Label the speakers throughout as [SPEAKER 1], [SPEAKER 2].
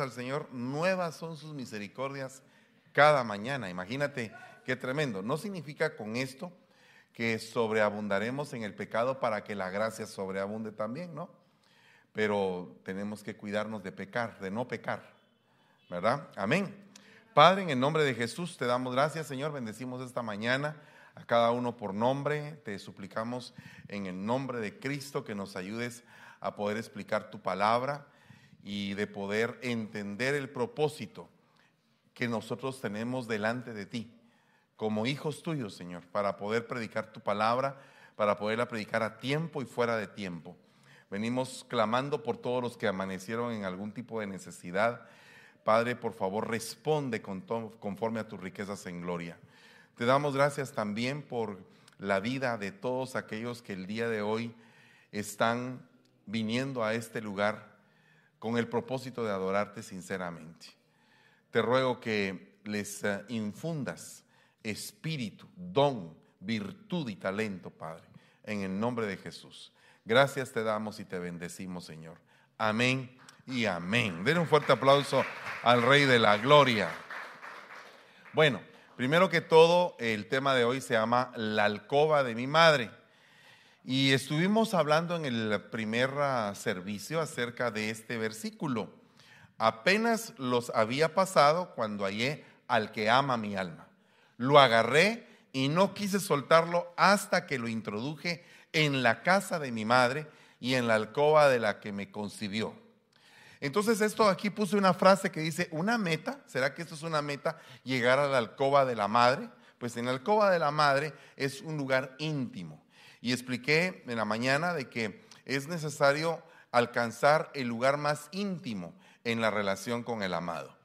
[SPEAKER 1] al Señor, nuevas son sus misericordias cada mañana. Imagínate qué tremendo. No significa con esto que sobreabundaremos en el pecado para que la gracia sobreabunde también, ¿no? Pero tenemos que cuidarnos de pecar, de no pecar, ¿verdad? Amén. Padre, en el nombre de Jesús te damos gracias, Señor. Bendecimos esta mañana a cada uno por nombre. Te suplicamos en el nombre de Cristo que nos ayudes a poder explicar tu palabra y de poder entender el propósito que nosotros tenemos delante de ti, como hijos tuyos, Señor, para poder predicar tu palabra, para poderla predicar a tiempo y fuera de tiempo. Venimos clamando por todos los que amanecieron en algún tipo de necesidad. Padre, por favor, responde conforme a tus riquezas en gloria. Te damos gracias también por la vida de todos aquellos que el día de hoy están viniendo a este lugar con el propósito de adorarte sinceramente. Te ruego que les eh, infundas espíritu, don, virtud y talento, Padre, en el nombre de Jesús. Gracias te damos y te bendecimos, Señor. Amén y amén. Den un fuerte aplauso al Rey de la Gloria. Bueno, primero que todo, el tema de hoy se llama La alcoba de mi madre. Y estuvimos hablando en el primer ah, servicio acerca de este versículo. Apenas los había pasado cuando hallé al que ama mi alma. Lo agarré y no quise soltarlo hasta que lo introduje en la casa de mi madre y en la alcoba de la que me concibió. Entonces esto aquí puse una frase que dice, una meta, ¿será que esto es una meta? Llegar a la alcoba de la madre. Pues en la alcoba de la madre es un lugar íntimo y expliqué en la mañana de que es necesario alcanzar el lugar más íntimo en la relación con el amado.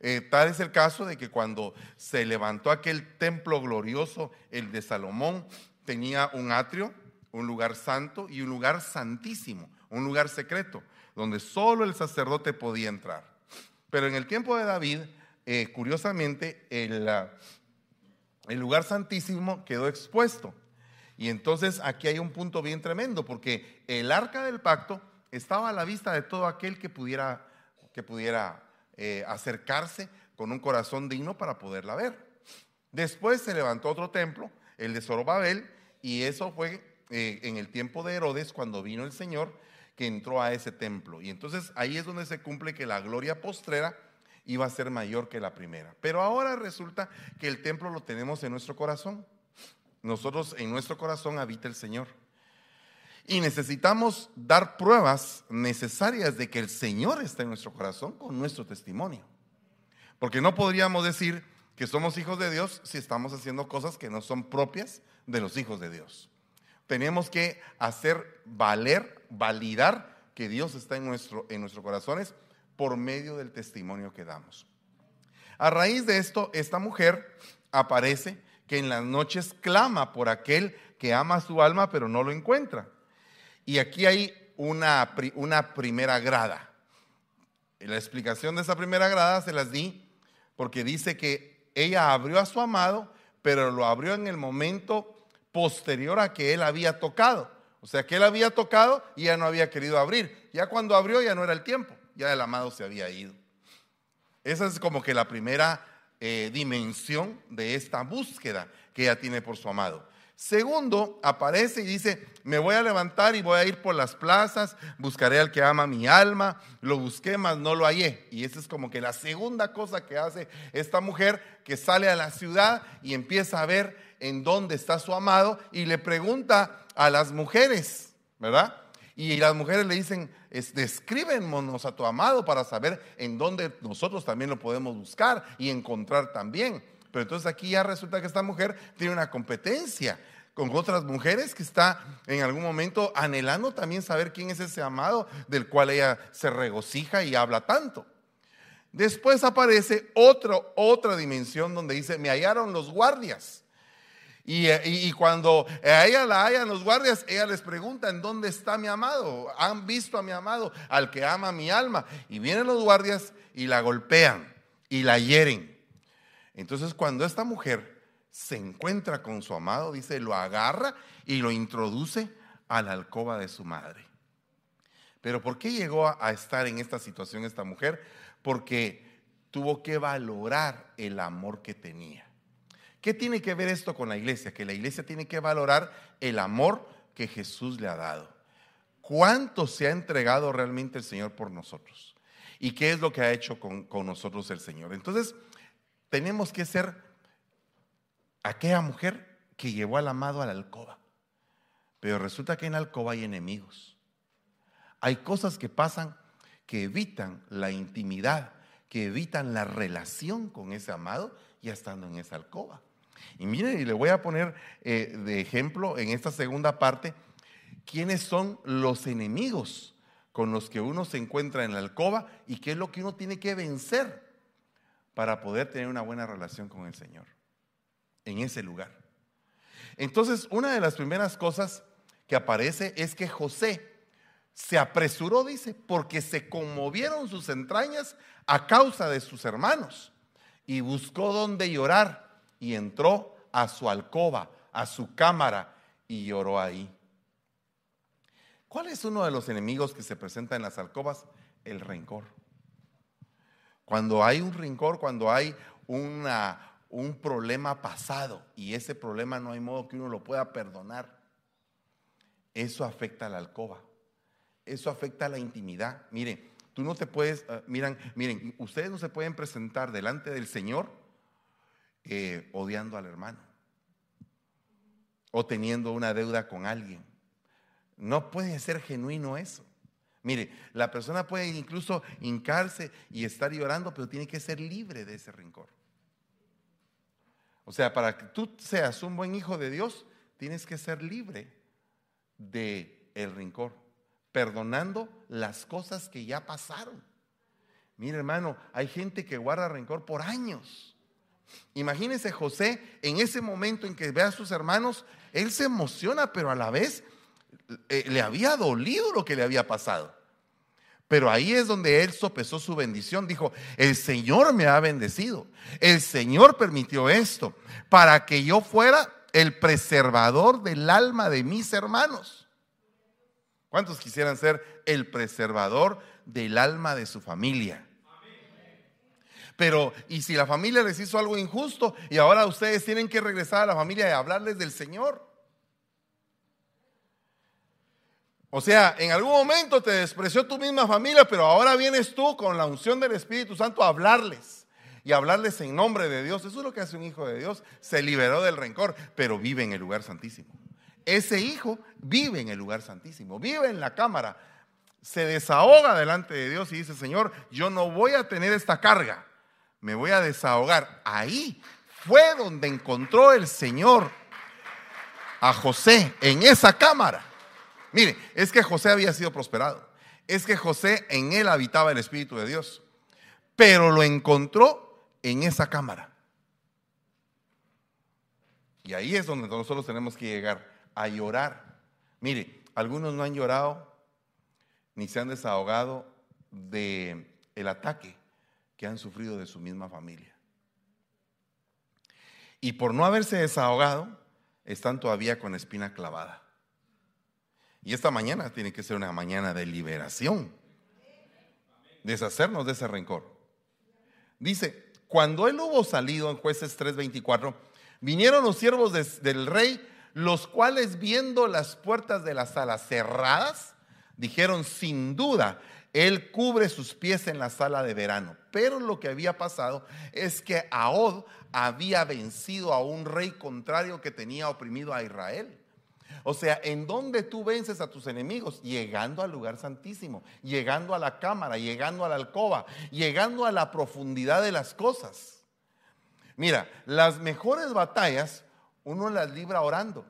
[SPEAKER 1] Eh, tal es el caso de que cuando se levantó aquel templo glorioso, el de Salomón, tenía un atrio, un lugar santo y un lugar santísimo, un lugar secreto, donde solo el sacerdote podía entrar. Pero en el tiempo de David, eh, curiosamente, el, el lugar santísimo quedó expuesto. Y entonces aquí hay un punto bien tremendo, porque el arca del pacto estaba a la vista de todo aquel que pudiera, que pudiera eh, acercarse con un corazón digno para poderla ver. Después se levantó otro templo, el de Zorobabel, y eso fue eh, en el tiempo de Herodes, cuando vino el Señor, que entró a ese templo. Y entonces ahí es donde se cumple que la gloria postrera iba a ser mayor que la primera. Pero ahora resulta que el templo lo tenemos en nuestro corazón nosotros en nuestro corazón habita el Señor. Y necesitamos dar pruebas necesarias de que el Señor está en nuestro corazón con nuestro testimonio. Porque no podríamos decir que somos hijos de Dios si estamos haciendo cosas que no son propias de los hijos de Dios. Tenemos que hacer valer, validar que Dios está en, nuestro, en nuestros corazones por medio del testimonio que damos. A raíz de esto, esta mujer aparece que en las noches clama por aquel que ama su alma pero no lo encuentra. Y aquí hay una, una primera grada. La explicación de esa primera grada se las di porque dice que ella abrió a su amado, pero lo abrió en el momento posterior a que él había tocado. O sea, que él había tocado y ya no había querido abrir. Ya cuando abrió ya no era el tiempo, ya el amado se había ido. Esa es como que la primera eh, dimensión de esta búsqueda que ella tiene por su amado. Segundo, aparece y dice, me voy a levantar y voy a ir por las plazas, buscaré al que ama mi alma, lo busqué, mas no lo hallé. Y esa es como que la segunda cosa que hace esta mujer que sale a la ciudad y empieza a ver en dónde está su amado y le pregunta a las mujeres, ¿verdad? Y las mujeres le dicen, descríbenos a tu amado para saber en dónde nosotros también lo podemos buscar y encontrar también. Pero entonces aquí ya resulta que esta mujer tiene una competencia con otras mujeres que está en algún momento anhelando también saber quién es ese amado del cual ella se regocija y habla tanto. Después aparece otro, otra dimensión donde dice, me hallaron los guardias. Y, cuando a ella la hallan los guardias, ella les pregunta, ¿en dónde está mi amado? ¿Han visto a mi amado, al que ama mi alma? Y vienen los guardias y la golpean y la hieren. Entonces cuando esta mujer se encuentra con su amado, dice, lo agarra y lo introduce a la alcoba de su madre. Pero ¿por qué llegó a estar en esta situación esta mujer? porque tuvo que valorar el amor que tenía. ¿Qué tiene que ver esto con la iglesia? Que la iglesia tiene que valorar el amor que Jesús le ha dado. ¿Cuánto se ha entregado realmente el Señor por nosotros? ¿Y qué es lo que ha hecho con, con nosotros el Señor? Entonces, tenemos que ser aquella mujer que llevó al amado a la alcoba. Pero resulta que en la alcoba hay enemigos. Hay cosas que pasan que evitan la intimidad, que evitan la relación con ese amado ya estando en esa alcoba. Y mire, y le voy a poner eh, de ejemplo en esta segunda parte, quiénes son los enemigos con los que uno se encuentra en la alcoba y qué es lo que uno tiene que vencer para poder tener una buena relación con el Señor en ese lugar. Entonces, una de las primeras cosas que aparece es que José se apresuró, dice, porque se conmovieron sus entrañas a causa de sus hermanos y buscó donde llorar y entró a su alcoba, a su cámara y lloró ahí. ¿Cuál es uno de los enemigos que se presenta en las alcobas? El rencor. Cuando hay un rencor, cuando hay una, un problema pasado y ese problema no hay modo que uno lo pueda perdonar, eso afecta a la alcoba. Eso afecta a la intimidad. Miren, tú no te puedes, ah, miren, miren, ustedes no se pueden presentar delante del Señor eh, odiando al hermano o teniendo una deuda con alguien. No puede ser genuino eso. Mire, la persona puede incluso hincarse y estar llorando, pero tiene que ser libre de ese rencor. O sea, para que tú seas un buen hijo de Dios, tienes que ser libre de el rencor perdonando las cosas que ya pasaron. Mire hermano, hay gente que guarda rencor por años. Imagínese José en ese momento en que ve a sus hermanos, él se emociona, pero a la vez eh, le había dolido lo que le había pasado. Pero ahí es donde él sopesó su bendición. Dijo, el Señor me ha bendecido. El Señor permitió esto para que yo fuera el preservador del alma de mis hermanos. ¿Cuántos quisieran ser el preservador del alma de su familia? Pero, ¿y si la familia les hizo algo injusto y ahora ustedes tienen que regresar a la familia y hablarles del Señor? O sea, en algún momento te despreció tu misma familia, pero ahora vienes tú con la unción del Espíritu Santo a hablarles y hablarles en nombre de Dios. Eso es lo que hace un hijo de Dios. Se liberó del rencor, pero vive en el lugar santísimo. Ese hijo vive en el lugar santísimo, vive en la cámara, se desahoga delante de Dios y dice, Señor, yo no voy a tener esta carga, me voy a desahogar. Ahí fue donde encontró el Señor a José, en esa cámara. Mire, es que José había sido prosperado, es que José en él habitaba el Espíritu de Dios, pero lo encontró en esa cámara. Y ahí es donde nosotros tenemos que llegar a llorar. Mire, algunos no han llorado ni se han desahogado de el ataque que han sufrido de su misma familia. Y por no haberse desahogado, están todavía con espina clavada. Y esta mañana tiene que ser una mañana de liberación, deshacernos de ese rencor. Dice, cuando él hubo salido en jueces 3:24, vinieron los siervos del rey los cuales viendo las puertas de la sala cerradas, dijeron, sin duda, él cubre sus pies en la sala de verano. Pero lo que había pasado es que Ahod había vencido a un rey contrario que tenía oprimido a Israel. O sea, ¿en dónde tú vences a tus enemigos? Llegando al lugar santísimo, llegando a la cámara, llegando a la alcoba, llegando a la profundidad de las cosas. Mira, las mejores batallas uno las libra orando.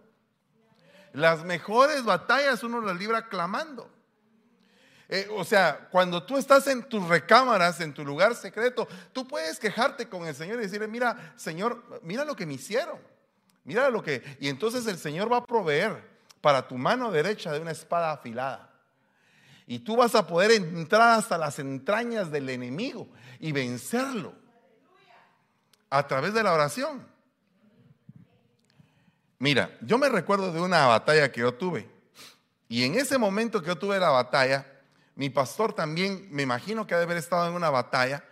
[SPEAKER 1] Las mejores batallas uno las libra clamando. Eh, o sea, cuando tú estás en tus recámaras, en tu lugar secreto, tú puedes quejarte con el Señor y decirle, mira, Señor, mira lo que me hicieron. Mira lo que... Y entonces el Señor va a proveer para tu mano derecha de una espada afilada. Y tú vas a poder entrar hasta las entrañas del enemigo y vencerlo a través de la oración. Mira, yo me recuerdo de una batalla que yo tuve. Y en ese momento que yo tuve la batalla, mi pastor también, me imagino que ha de haber estado en una batalla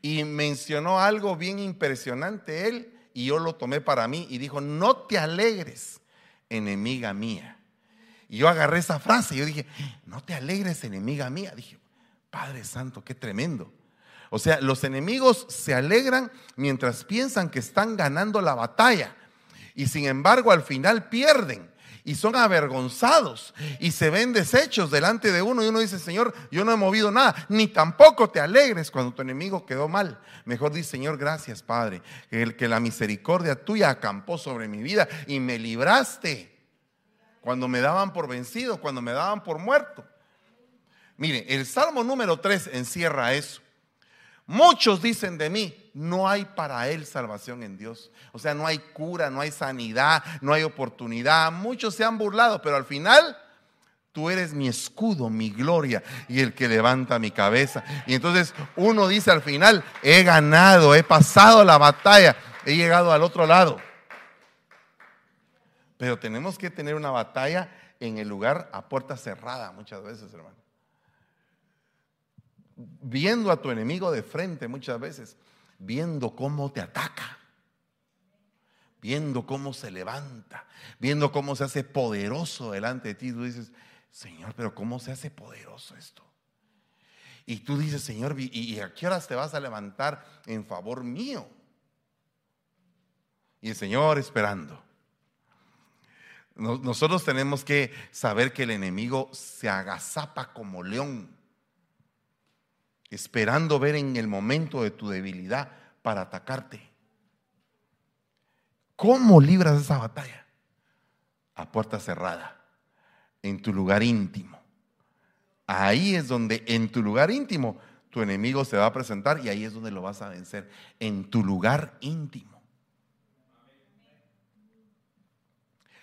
[SPEAKER 1] y mencionó algo bien impresionante él y yo lo tomé para mí y dijo, no te alegres, enemiga mía. Y yo agarré esa frase y yo dije, no te alegres, enemiga mía. Dije, Padre Santo, qué tremendo. O sea, los enemigos se alegran mientras piensan que están ganando la batalla y sin embargo al final pierden y son avergonzados y se ven deshechos delante de uno y uno dice, Señor, yo no he movido nada, ni tampoco te alegres cuando tu enemigo quedó mal. Mejor dice, Señor, gracias Padre, que, que la misericordia tuya acampó sobre mi vida y me libraste cuando me daban por vencido, cuando me daban por muerto. Mire, el Salmo número 3 encierra eso. Muchos dicen de mí, no hay para él salvación en Dios. O sea, no hay cura, no hay sanidad, no hay oportunidad. Muchos se han burlado, pero al final tú eres mi escudo, mi gloria y el que levanta mi cabeza. Y entonces uno dice al final, he ganado, he pasado la batalla, he llegado al otro lado. Pero tenemos que tener una batalla en el lugar a puerta cerrada muchas veces, hermano. Viendo a tu enemigo de frente muchas veces, viendo cómo te ataca, viendo cómo se levanta, viendo cómo se hace poderoso delante de ti. Tú dices, Señor, pero ¿cómo se hace poderoso esto? Y tú dices, Señor, ¿y a qué horas te vas a levantar en favor mío? Y el Señor esperando. Nosotros tenemos que saber que el enemigo se agazapa como león, esperando ver en el momento de tu debilidad para atacarte. ¿Cómo libras esa batalla? A puerta cerrada, en tu lugar íntimo. Ahí es donde en tu lugar íntimo tu enemigo se va a presentar y ahí es donde lo vas a vencer, en tu lugar íntimo.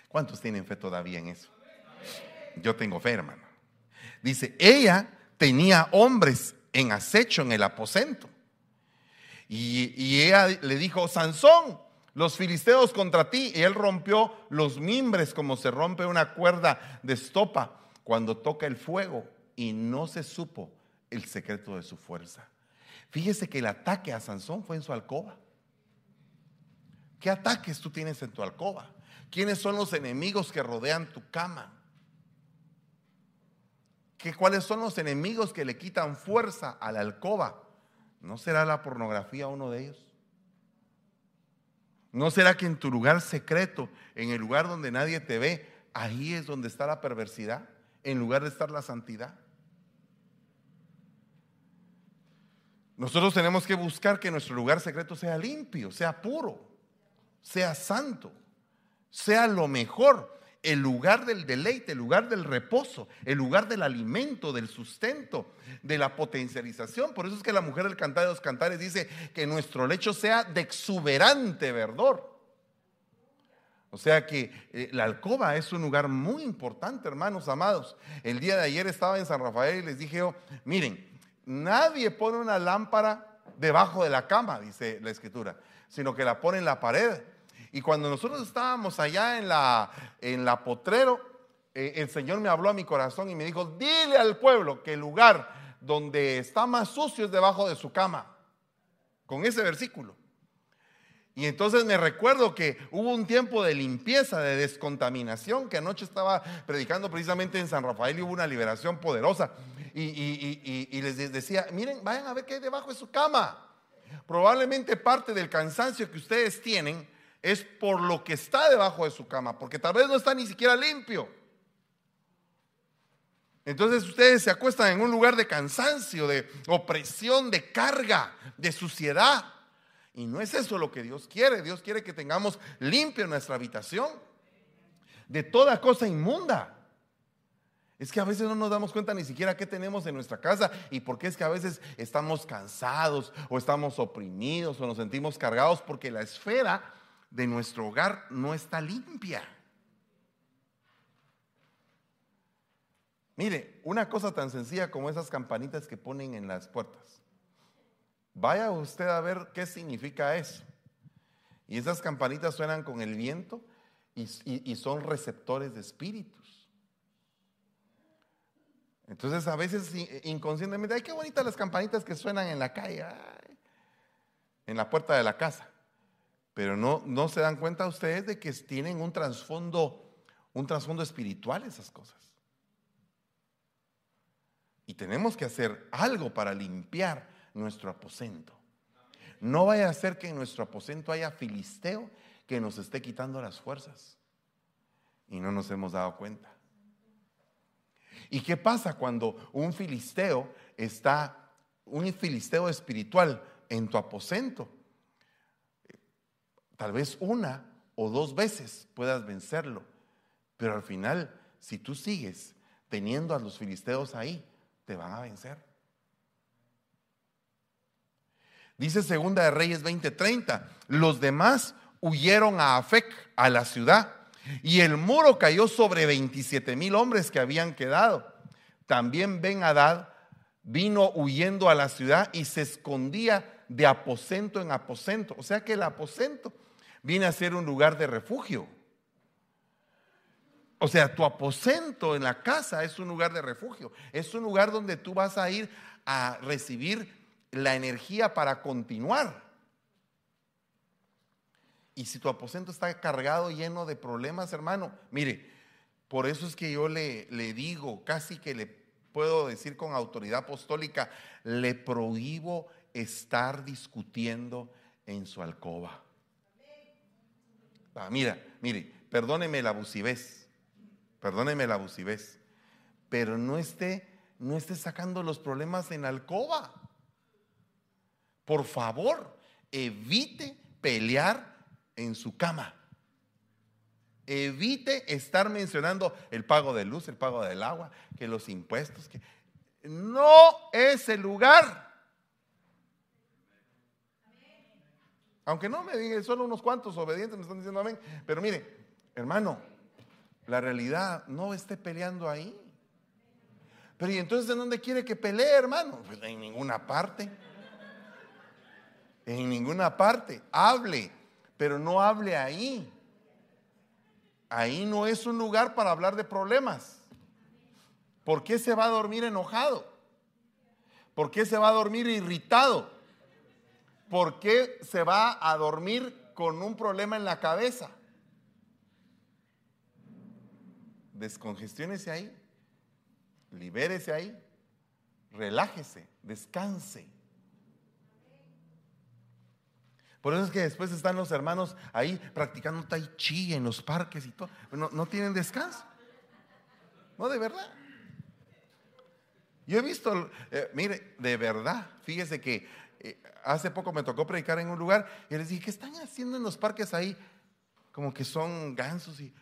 [SPEAKER 1] ¿Cuántos tienen fe todavía en eso? Yo tengo fe, hermano. Dice, ella tenía hombres en acecho en el aposento. Y, ella le dijo, Sansón, los filisteos contra ti. Y él rompió los mimbres como se rompe una cuerda de estopa cuando toca el fuego. Y no se supo el secreto de su fuerza. Fíjese que el ataque a Sansón fue en su alcoba. ¿Qué ataques tú tienes en tu alcoba? ¿Quiénes son los enemigos que rodean tu cama? ¿Qué, ¿Cuáles son los enemigos que le quitan fuerza a la alcoba? ¿No será la pornografía uno de ellos? ¿No será que en tu lugar secreto, en el lugar donde nadie te ve, ahí es donde está la perversidad, en lugar de estar la santidad? Nosotros tenemos que buscar que nuestro lugar secreto sea limpio, sea puro, sea santo sea lo mejor, el lugar del deleite, el lugar del reposo, el lugar del alimento, del sustento, de la potencialización. Por eso es que la mujer del cantar de los cantares dice que nuestro lecho sea de exuberante verdor. O sea que eh, la alcoba es un lugar muy importante, hermanos amados. El día de ayer estaba en San Rafael y les dije, miren, nadie pone una lámpara debajo de la cama, dice la escritura, sino que la pone en la pared y cuando nosotros estábamos allá en la, en la potrero, eh, el Señor me habló a mi corazón y me dijo, dile al pueblo que el lugar donde está más sucio es debajo de su cama. Con ese versículo. Y entonces me recuerdo que hubo un tiempo de limpieza, de descontaminación, que anoche estaba predicando precisamente en San Rafael y hubo una liberación poderosa. Y, y, les decía, miren, vayan a ver qué hay debajo de su cama. Probablemente parte del cansancio que ustedes tienen es por lo que está debajo de su cama, porque tal vez no está ni siquiera limpio. Entonces ustedes se acuestan en un lugar de cansancio, de opresión, de carga, de suciedad. Y no es eso lo que Dios quiere. Dios quiere que tengamos limpia nuestra habitación de toda cosa inmunda. Es que a veces no nos damos cuenta ni siquiera qué tenemos en nuestra casa y por qué es que a veces estamos cansados o estamos oprimidos o nos sentimos cargados porque la esfera de nuestro hogar no está limpia. Mire, una cosa tan sencilla como esas campanitas que ponen en las puertas. Vaya usted a ver qué significa eso. Y esas campanitas suenan con el viento y, son receptores de espíritus. Entonces a veces inconscientemente, ay, qué bonitas las campanitas que suenan en la calle, en la puerta de la casa. Pero no, no se dan cuenta ustedes de que tienen un trasfondo, un trasfondo espiritual esas cosas. Y tenemos que hacer algo para limpiar nuestro aposento. No vaya a ser que en nuestro aposento haya filisteo que nos esté quitando las fuerzas. Y no nos hemos dado cuenta. ¿Y qué pasa cuando un filisteo está, un filisteo espiritual en tu aposento? Tal vez una o dos veces puedas vencerlo, pero al final, si tú sigues teniendo a los filisteos ahí, te van a vencer. Dice Segunda de Reyes 20:30, los demás huyeron a Afec, a la ciudad, y el muro cayó sobre 27 mil hombres que habían quedado. También Ben Hadad vino huyendo a la ciudad y se escondía de aposento en aposento. O sea que el aposento viene a ser un lugar de refugio. O sea, tu aposento en la casa es un lugar de refugio. Es un lugar donde tú vas a ir a recibir la energía para continuar. Y si tu aposento está cargado, lleno de problemas, hermano, mire, por eso es que yo le, le digo, casi que le puedo decir con autoridad apostólica, le prohíbo estar discutiendo en su alcoba. Ah, mira, mire, perdóneme la abusivez, perdóneme la abusivez, pero no esté, no esté sacando los problemas en alcoba. Por favor, evite pelear en su cama. Evite estar mencionando el pago de luz, el pago del agua, que los impuestos, que no es el lugar. Aunque no me digan, solo unos cuantos obedientes me están diciendo amén. Pero mire, hermano, la realidad no esté peleando ahí. Pero ¿y entonces en dónde quiere que pelee, hermano? Pues en ninguna parte en ninguna parte. Hable, pero no hable ahí. Ahí no es un lugar para hablar de problemas. ¿Por qué se va a dormir enojado? ¿Por qué se va a dormir irritado? ¿Por qué se va a dormir con un problema en la cabeza? Descongestiónese ahí, libérese ahí, relájese, descanse. Por eso es que después están los hermanos ahí practicando tai chi en los parques y todo. No, tienen descanso. No, de verdad. Yo he visto, eh, mire, de verdad, fíjese que hace poco me tocó predicar en un lugar y les dije, ¿qué están haciendo en los parques ahí? Como que son gansos y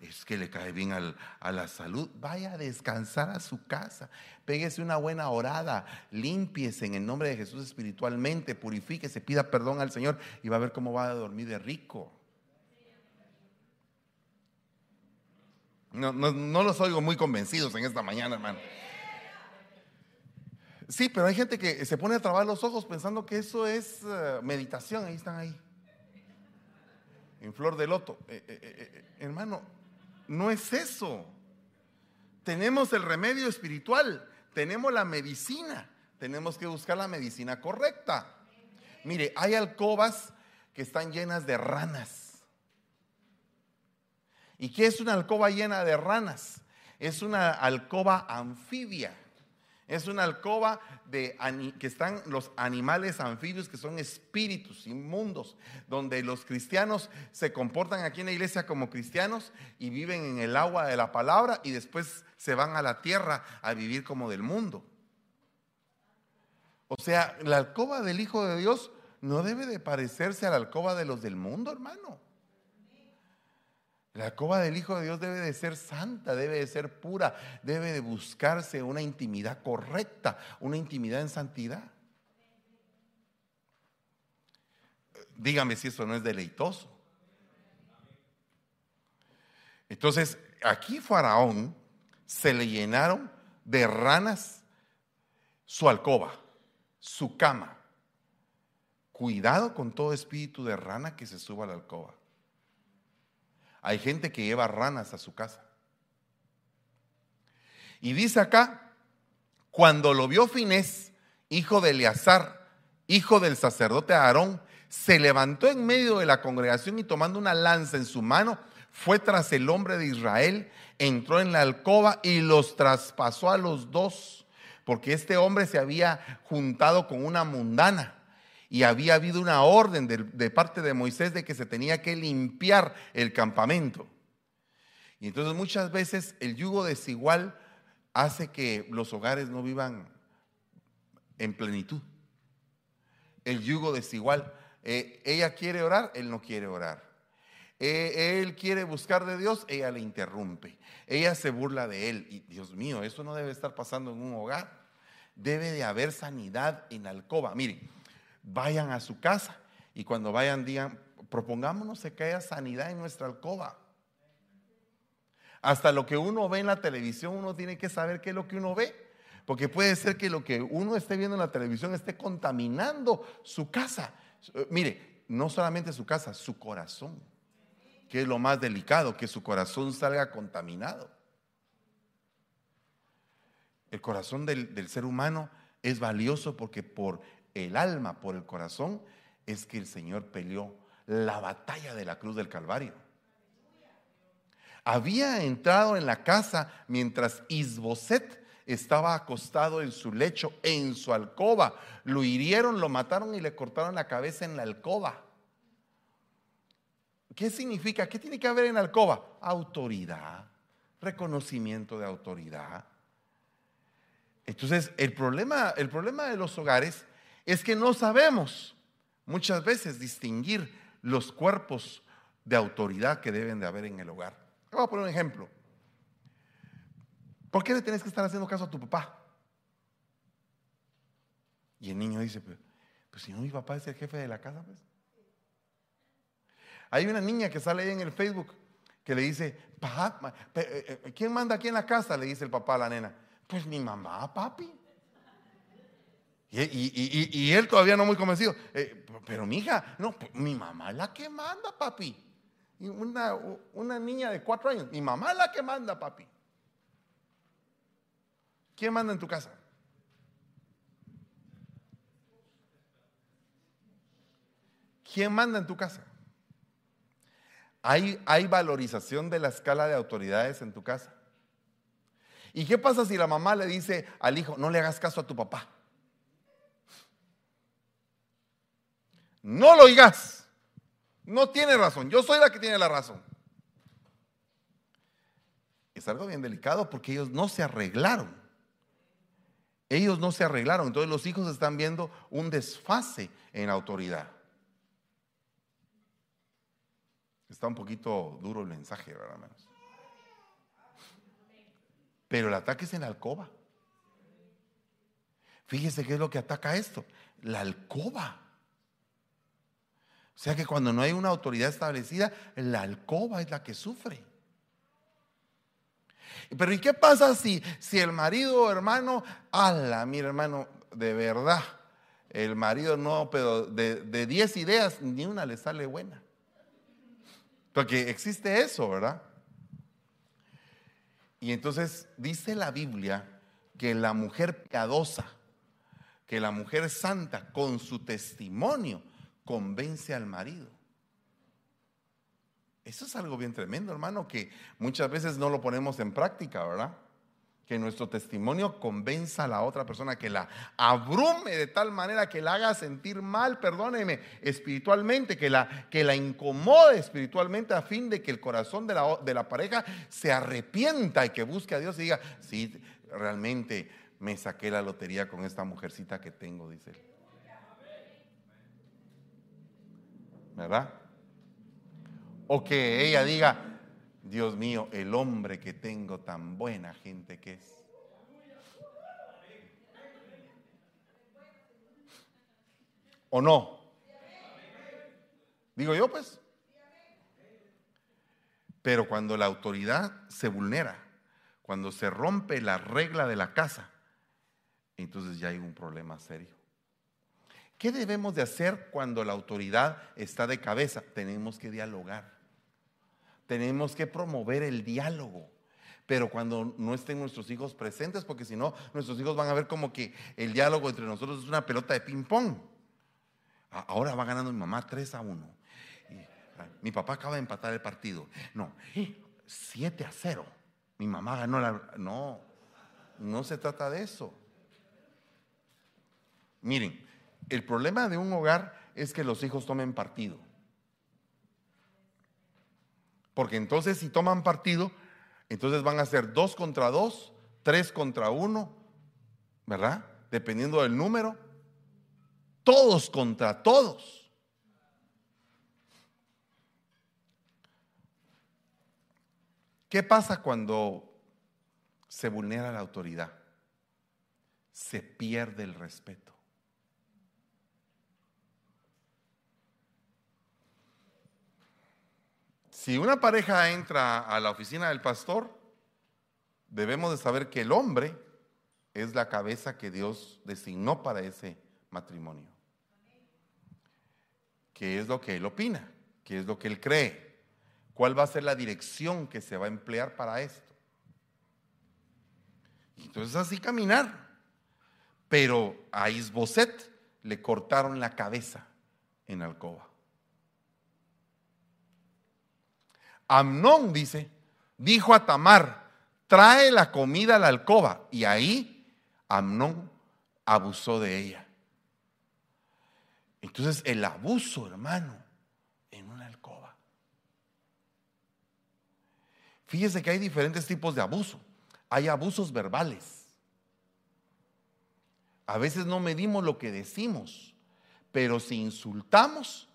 [SPEAKER 1] es que le cae bien a la salud, vaya a descansar a su casa, péguese una buena orada, limpiese en el nombre de Jesús espiritualmente, purifíquese, pida perdón al Señor y va a ver cómo va a dormir de rico. No, no, los oigo muy convencidos en esta mañana, hermano. Sí, pero hay gente que se pone a trabar los ojos pensando que eso es eh, meditación, ahí están ahí en flor de loto. Eh, eh, hermano, no es eso. Tenemos el remedio espiritual, tenemos la medicina, tenemos que buscar la medicina correcta. Mire, hay alcobas que están llenas de ranas. ¿Y qué es una alcoba llena de ranas? Es una alcoba anfibia. Es una alcoba de que están los animales anfibios que son espíritus inmundos, donde los cristianos se comportan aquí en la iglesia como cristianos y viven en el agua de la palabra y después se van a la tierra a vivir como del mundo. O sea, la alcoba del Hijo de Dios no debe de parecerse a la alcoba de los del mundo, hermano. La alcoba del Hijo de Dios debe de ser santa, debe de ser pura, debe de buscarse una intimidad correcta, una intimidad en santidad. Dígame si eso no es deleitoso. Entonces, aquí Faraón se le llenaron de ranas su alcoba, su cama. Cuidado con todo espíritu de rana que se suba a la alcoba. Hay gente que lleva ranas a su casa. Y dice acá, cuando lo vio Finés, hijo de Eleazar, hijo del sacerdote Aarón, se levantó en medio de la congregación y tomando una lanza en su mano, fue tras el hombre de Israel, entró en la alcoba y los traspasó a los dos, porque este hombre se había juntado con una mundana y había habido una orden de, parte de Moisés de que se tenía que limpiar el campamento. Y entonces muchas veces el yugo desigual hace que los hogares no vivan en plenitud. El yugo desigual. Eh, ella quiere orar, él no quiere orar. Eh, él quiere buscar de Dios, ella le interrumpe. Ella se burla de él. Y Dios mío, eso no debe estar pasando en un hogar. Debe de haber sanidad en alcoba. Miren, vayan a su casa y cuando vayan digan, propongámonos que haya sanidad en nuestra alcoba. Hasta lo que uno ve en la televisión, uno tiene que saber qué es lo que uno ve. Porque puede ser que lo que uno esté viendo en la televisión esté contaminando su casa. Eh, mire, no solamente su casa, su corazón, que es lo más delicado, que su corazón salga contaminado. El corazón del, del ser humano es valioso porque por el alma, por el corazón, es que el Señor peleó la batalla de la cruz del Calvario había entrado en la casa mientras Isboset estaba acostado en su lecho, en su alcoba. Lo hirieron, lo mataron y le cortaron la cabeza en la alcoba. ¿Qué significa? ¿Qué tiene que haber en la alcoba? Autoridad, reconocimiento de autoridad. Entonces, el problema, el problema de los hogares es que no sabemos muchas veces distinguir los cuerpos de autoridad que deben de haber en el hogar. Voy a poner un ejemplo. ¿Por qué le tienes que estar haciendo caso a tu papá? Y el niño dice, pues, pues, si no, mi papá es el jefe de la casa, pues. Hay una niña que sale ahí en el Facebook que le dice, eh, eh, ¿quién manda aquí en la casa? Le dice el papá a la nena. Pues mi mamá, papi. Y, él todavía no muy convencido. Eh, pero mi hija, no, pues, mi mamá es la que manda, papi una, una niña de cuatro años. Mi mamá es la que manda, papi. ¿Quién manda en tu casa? ¿Quién manda en tu casa? ¿Hay, ¿Hay, valorización de la escala de autoridades en tu casa? ¿Y qué pasa si la mamá le dice al hijo, no le hagas caso a tu papá? No lo oigas. No tiene razón, yo soy la que tiene la razón. Es algo bien delicado porque ellos no se arreglaron. Ellos no se arreglaron, entonces los hijos están viendo un desfase en la autoridad. Está un poquito duro el mensaje, ¿verdad? Pero el ataque es en la alcoba. Fíjese qué es lo que ataca esto. La alcoba. O sea que cuando no hay una autoridad establecida, la alcoba es la que sufre. Pero ¿y qué pasa si, si el marido, hermano, ala, mi hermano, de verdad, el marido no, pero de 10 ideas, ni una le sale buena? Porque existe eso, ¿verdad? Y entonces dice la Biblia que la mujer piadosa, que la mujer santa, con su testimonio, convence al marido. Eso es algo bien tremendo, hermano, que muchas veces no lo ponemos en práctica, ¿verdad? Que nuestro testimonio convenza a la otra persona, que la abrume de tal manera que la haga sentir mal, perdóneme, espiritualmente, que la, que la incomode espiritualmente a fin de que el corazón de la, de la pareja se arrepienta y que busque a Dios y diga, sí, realmente me saqué la lotería con esta mujercita que tengo, dice él. ¿Verdad? O que ella diga, Dios mío, el hombre que tengo tan buena gente que es. ¿O no? Digo yo pues. Pero cuando la autoridad se vulnera, cuando se rompe la regla de la casa, entonces ya hay un problema serio. ¿Qué debemos de hacer cuando la autoridad está de cabeza? Tenemos que dialogar. Tenemos que promover el diálogo. pero cuando no estén nuestros hijos presentes, porque si no, nuestros hijos van a ver como que el diálogo entre nosotros es una pelota de ping-pong. Ahora va ganando mi mamá 3 a 1. Ah, mi papá acaba de empatar el partido. No, 7 a 0. Mi mamá ganó la... No, no se trata de eso. Miren, el problema de un hogar es que los hijos tomen partido. Porque entonces si toman partido, entonces van a ser dos contra dos, tres contra uno, ¿verdad? Dependiendo del número. Todos contra todos. ¿Qué pasa cuando se vulnera la autoridad? Se pierde el respeto. Si una pareja entra a la oficina del pastor, debemos de saber que el hombre es la cabeza que Dios designó para ese matrimonio. ¿Qué es lo que él opina? ¿Qué es lo que él cree? ¿Cuál va a ser la dirección que se va a emplear para esto? Entonces así caminar. Pero a Isboset le cortaron la cabeza en alcoba. Amnón dice, dijo a Tamar, trae la comida a la alcoba. Y ahí Amnón abusó de ella. Entonces el abuso, hermano, en una alcoba. Fíjese que hay diferentes tipos de abuso. Hay abusos verbales. A veces no medimos lo que decimos, pero si insultamos,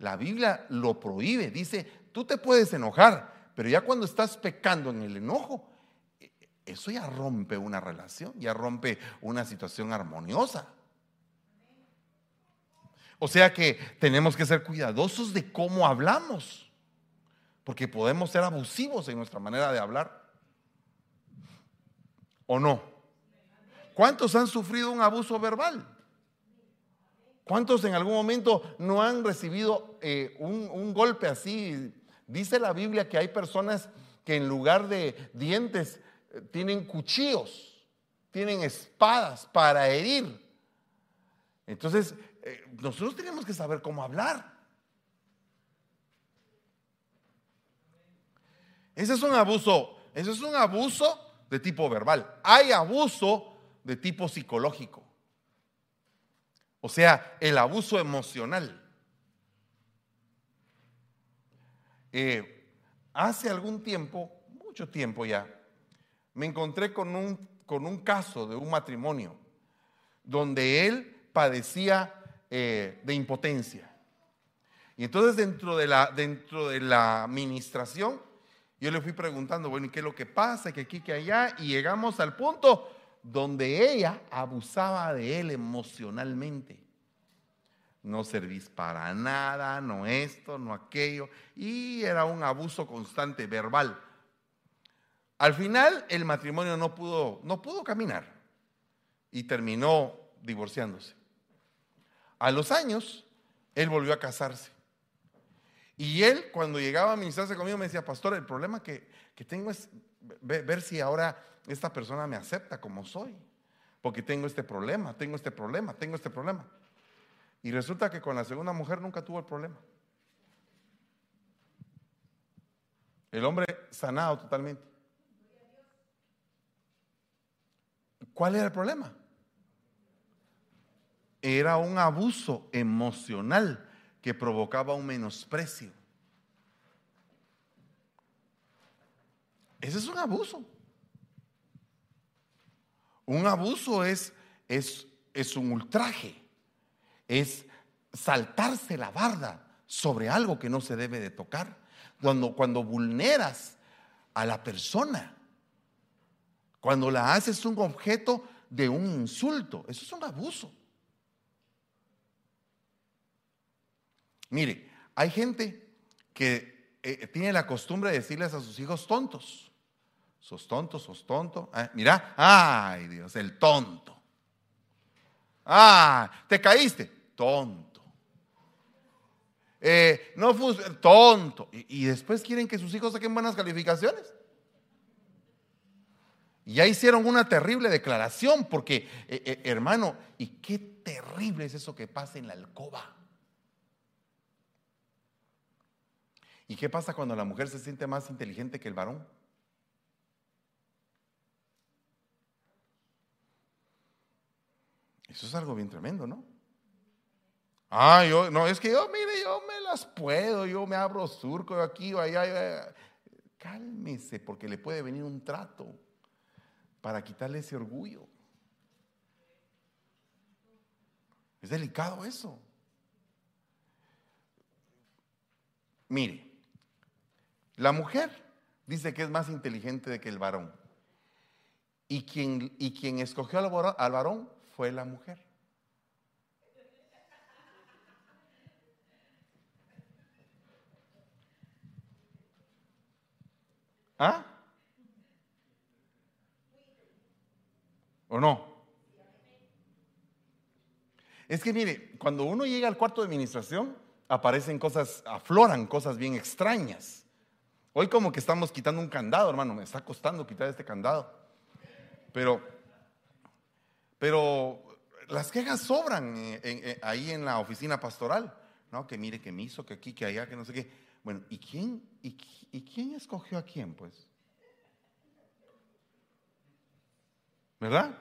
[SPEAKER 1] la Biblia lo prohíbe. Dice, Tú te puedes enojar, pero ya cuando estás pecando en el enojo, eso ya rompe una relación, ya rompe una situación armoniosa. O sea que tenemos que ser cuidadosos de cómo hablamos, porque podemos ser abusivos en nuestra manera de hablar. ¿O no? ¿Cuántos han sufrido un abuso verbal? ¿Cuántos en algún momento no han recibido eh, un, golpe así Dice la Biblia que hay personas que en lugar de dientes eh, tienen cuchillos, tienen espadas para herir. Entonces, eh, nosotros tenemos que saber cómo hablar. Ese es un abuso, ese es un abuso de tipo verbal. Hay abuso de tipo psicológico. O sea, el abuso emocional. Eh, hace algún tiempo, mucho tiempo ya, me encontré con un, con un caso de un matrimonio donde él padecía eh, de impotencia. Y entonces dentro de, la, dentro de la administración, yo le fui preguntando, bueno, ¿y qué es lo que pasa? Que aquí, que allá, y llegamos al punto donde ella abusaba de él emocionalmente no servís para nada, no esto, no aquello, y era un abuso constante verbal. Al final el matrimonio no pudo, no pudo caminar y terminó divorciándose. A los años, él volvió a casarse. Y él, cuando llegaba a ministrarse conmigo, me decía, pastor, el problema que, que tengo es ver si ahora esta persona me acepta como soy. Porque tengo este problema, tengo este problema, tengo este problema. Y resulta que con la segunda mujer nunca tuvo el problema. El hombre sanado totalmente. ¿Cuál era el problema? Era un abuso emocional que provocaba un menosprecio. Ese es un abuso. Un abuso es, es, es un ultraje es saltarse la barda sobre algo que no se debe de tocar. Cuando, cuando vulneras a la persona, cuando la haces un objeto de un insulto, eso es un abuso. Mire, hay gente que eh, tiene la costumbre de decirles a sus hijos tontos. Sos tonto, sos tonto. Ah, mira, ay Dios, el tonto. Ah, te caíste tonto. Eh, no fue tonto. Y, y, después quieren que sus hijos saquen buenas calificaciones. Y ya hicieron una terrible declaración porque, eh, eh, hermano, ¿y qué terrible es eso que pasa en la alcoba? ¿Y qué pasa cuando la mujer se siente más inteligente que el varón? Eso es algo bien tremendo, ¿no? Ah, yo, no, es que yo, mire, yo me las puedo, yo me abro surco aquí o allá. Cálmese, porque le puede venir un trato para quitarle ese orgullo. Es delicado eso. Mire, la mujer dice que es más inteligente que el varón. Y quien, y quien escogió al varón fue la mujer. ¿Ah? ¿O no? Es que mire, cuando uno llega al cuarto de administración, aparecen cosas, afloran cosas bien extrañas. Hoy como que estamos quitando un candado, hermano, me está costando quitar este candado. Pero, pero las quejas sobran ahí en la oficina pastoral. No, que mire que me hizo, que aquí, que allá, que no sé qué. Bueno, ¿y quién, y, quién escogió a quién, pues? ¿Verdad?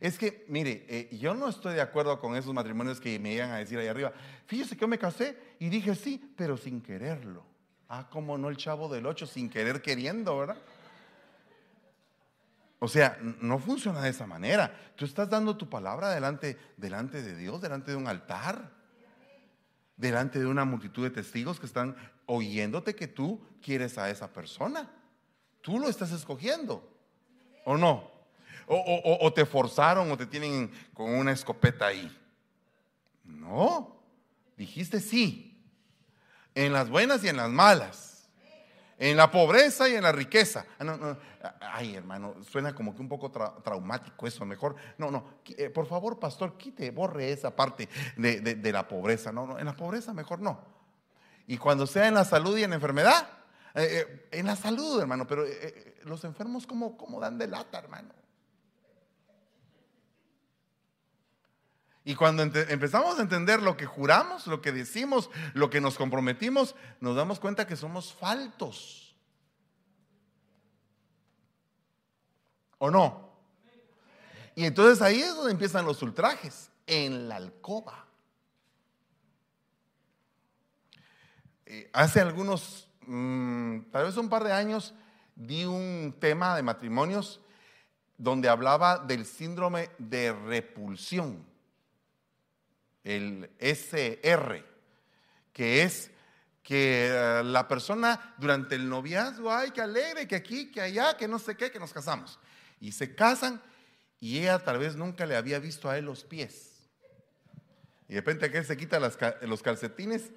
[SPEAKER 1] Es que, mire, eh, yo no estoy de acuerdo con esos matrimonios que me llegan a decir ahí arriba. Fíjese que yo me casé y dije sí, pero sin quererlo. Ah, como no el chavo del 8 sin querer queriendo, ¿verdad? O sea, no funciona de esa manera. Tú estás dando tu palabra delante, delante de Dios, delante de un altar, delante de una multitud de testigos que están oyéndote que tú quieres a esa persona. Tú lo estás escogiendo, ¿o no? o te forzaron o te tienen con una escopeta ahí. No, dijiste sí en las buenas y en las malas, en la pobreza y en la riqueza. Ah, ay, hermano, suena como que un poco traumático eso. Mejor, no, no, eh, por favor, pastor, quite, borre esa parte de, la pobreza. No, no, en la pobreza mejor no. Y cuando sea en la salud y en la enfermedad, eh, eh, en la salud, hermano, pero los enfermos, ¿cómo, ¿cómo dan de lata, hermano? Y cuando empezamos a entender lo que juramos, lo que decimos, lo que nos comprometimos, nos damos cuenta que somos faltos. ¿O no? Y entonces ahí es donde empiezan los ultrajes, en la alcoba. Eh, hace algunos, mm, tal vez un par de años, di un tema de matrimonios donde hablaba del síndrome de repulsión el SR, que es que eh, la persona durante el noviazgo, ay, que alegre, que aquí, que allá, que no sé qué, que nos casamos. Y se casan y ella tal vez nunca le había visto a él los pies. Y de repente aquel se quita los calcetines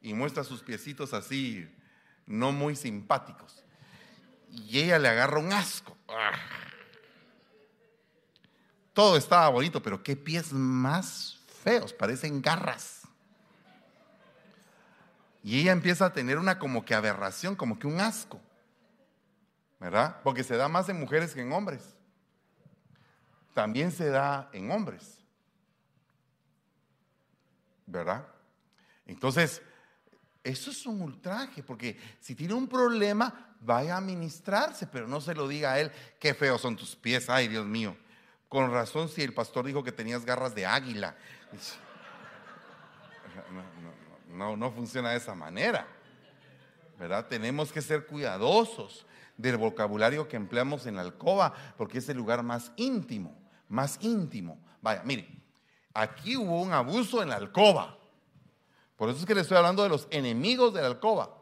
[SPEAKER 1] y muestra sus piecitos así, no muy simpáticos. Y ella le agarra un asco. Ah. Todo estaba bonito, pero qué pies más feos, parecen garras. Y ella empieza a tener una como que aberración, como que un asco. ¿Verdad? Porque se da más en mujeres que en hombres. También se da en hombres. ¿Verdad? Entonces, eso es un ultraje, porque si tiene un problema, vaya a ministrarse, pero no se lo diga a él, qué feos son tus pies, ay Dios mío. Con razón si el pastor dijo que tenías garras de águila. No, no, funciona de esa manera. ¿Verdad? Tenemos que ser cuidadosos del vocabulario que empleamos en la alcoba, porque es el lugar más íntimo, más íntimo. Vaya, mire, aquí hubo un abuso en la alcoba. Por eso es que le estoy hablando de los enemigos de la alcoba.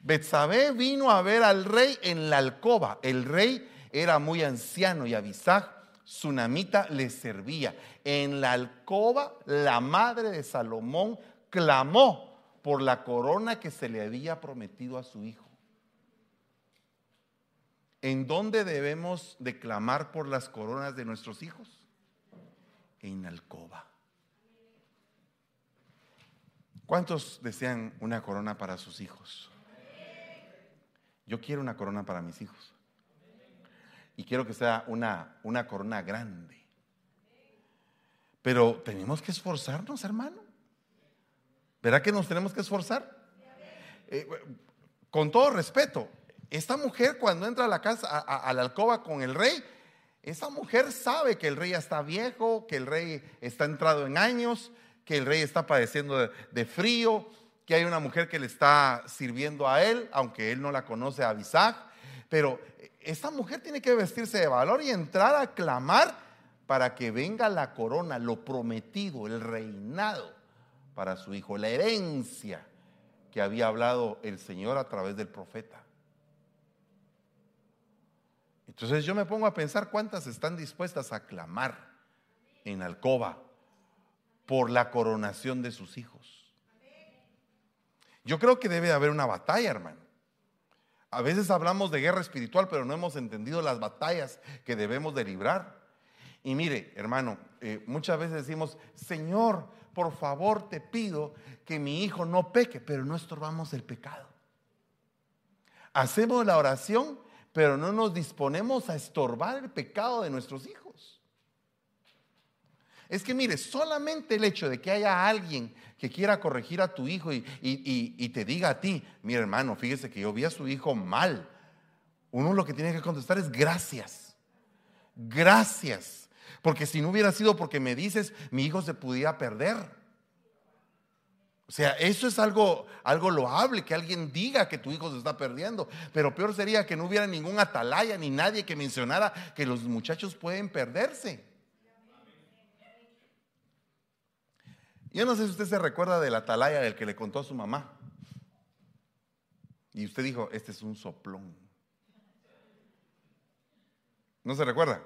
[SPEAKER 1] Betsabé vino a ver al rey en la alcoba. El rey era muy anciano y Abisag, Tsunamita, le servía. En la alcoba, la madre de Salomón clamó por la corona que se le había prometido a su hijo. ¿En dónde debemos de clamar por las coronas de nuestros hijos? En la alcoba. ¿Cuántos desean una corona para sus hijos? Yo quiero una corona para mis hijos. Y quiero que sea una, una corona grande. Pero tenemos que esforzarnos, hermano. ¿Verdad que nos tenemos que esforzar? Eh, con todo respeto, esta mujer cuando entra a la casa, a, la alcoba con el rey, esa mujer sabe que el rey está viejo, que el rey está entrado en años, que el rey está padeciendo de, frío, que hay una mujer que le está sirviendo a él, aunque él no la conoce a Abisag. Pero esta mujer tiene que vestirse de valor y entrar a clamar para que venga la corona, lo prometido, el reinado para su hijo, la herencia que había hablado el Señor a través del profeta. Entonces yo me pongo a pensar cuántas están dispuestas a clamar en alcoba por la coronación de sus hijos. Yo creo que debe haber una batalla, hermano. A veces hablamos de guerra espiritual, pero no hemos entendido las batallas que debemos de librar. Y mire, hermano, eh, muchas veces decimos, Señor, por favor te pido que mi hijo no peque, pero no estorbamos el pecado. Hacemos la oración, pero no nos disponemos a estorbar el pecado de nuestros hijos. Es que mire, solamente el hecho de que haya alguien que quiera corregir a tu hijo y, te diga a ti, mi hermano, fíjese que yo vi a su hijo mal, uno lo que tiene que contestar es gracias. Gracias porque si no hubiera sido porque me dices, mi hijo se pudiera perder. O sea, eso es algo, algo loable, que alguien diga que tu hijo se está perdiendo. Pero peor sería que no hubiera ningún atalaya ni nadie que mencionara que los muchachos pueden perderse. Yo no sé si usted se recuerda del atalaya del que le contó a su mamá. Y usted dijo, este es un soplón. ¿No se recuerda?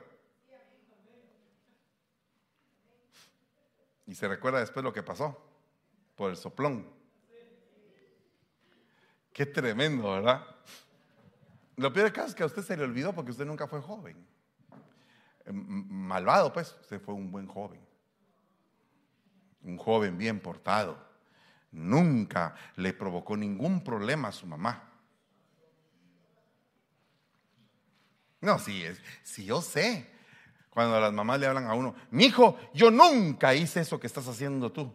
[SPEAKER 1] Y se recuerda después lo que pasó por el soplón. Qué tremendo, ¿verdad? Lo peor caso es que a usted se le olvidó porque usted nunca fue joven. Malvado, pues, usted fue un buen joven. Un joven bien portado. Nunca le provocó ningún problema a su mamá. No, sí, sí yo sé. Cuando las mamás le hablan a uno, mi hijo, yo nunca hice eso que estás haciendo tú.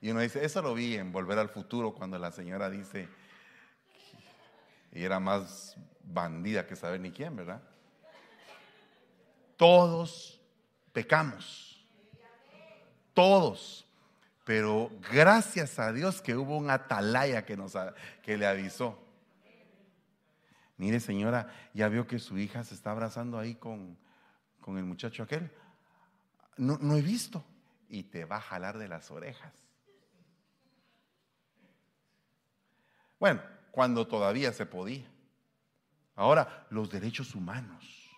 [SPEAKER 1] Y uno dice, eso lo vi en Volver al Futuro cuando la señora dice, y era más bandida que saber ni quién, ¿verdad? Todos pecamos. Todos. Pero gracias a Dios que hubo un atalaya que, nos, que le avisó. Mire señora, ya vio que su hija se está abrazando ahí con, con el muchacho aquel. No, no he visto. Y te va a jalar de las orejas. Bueno, cuando todavía se podía. Ahora, los derechos humanos.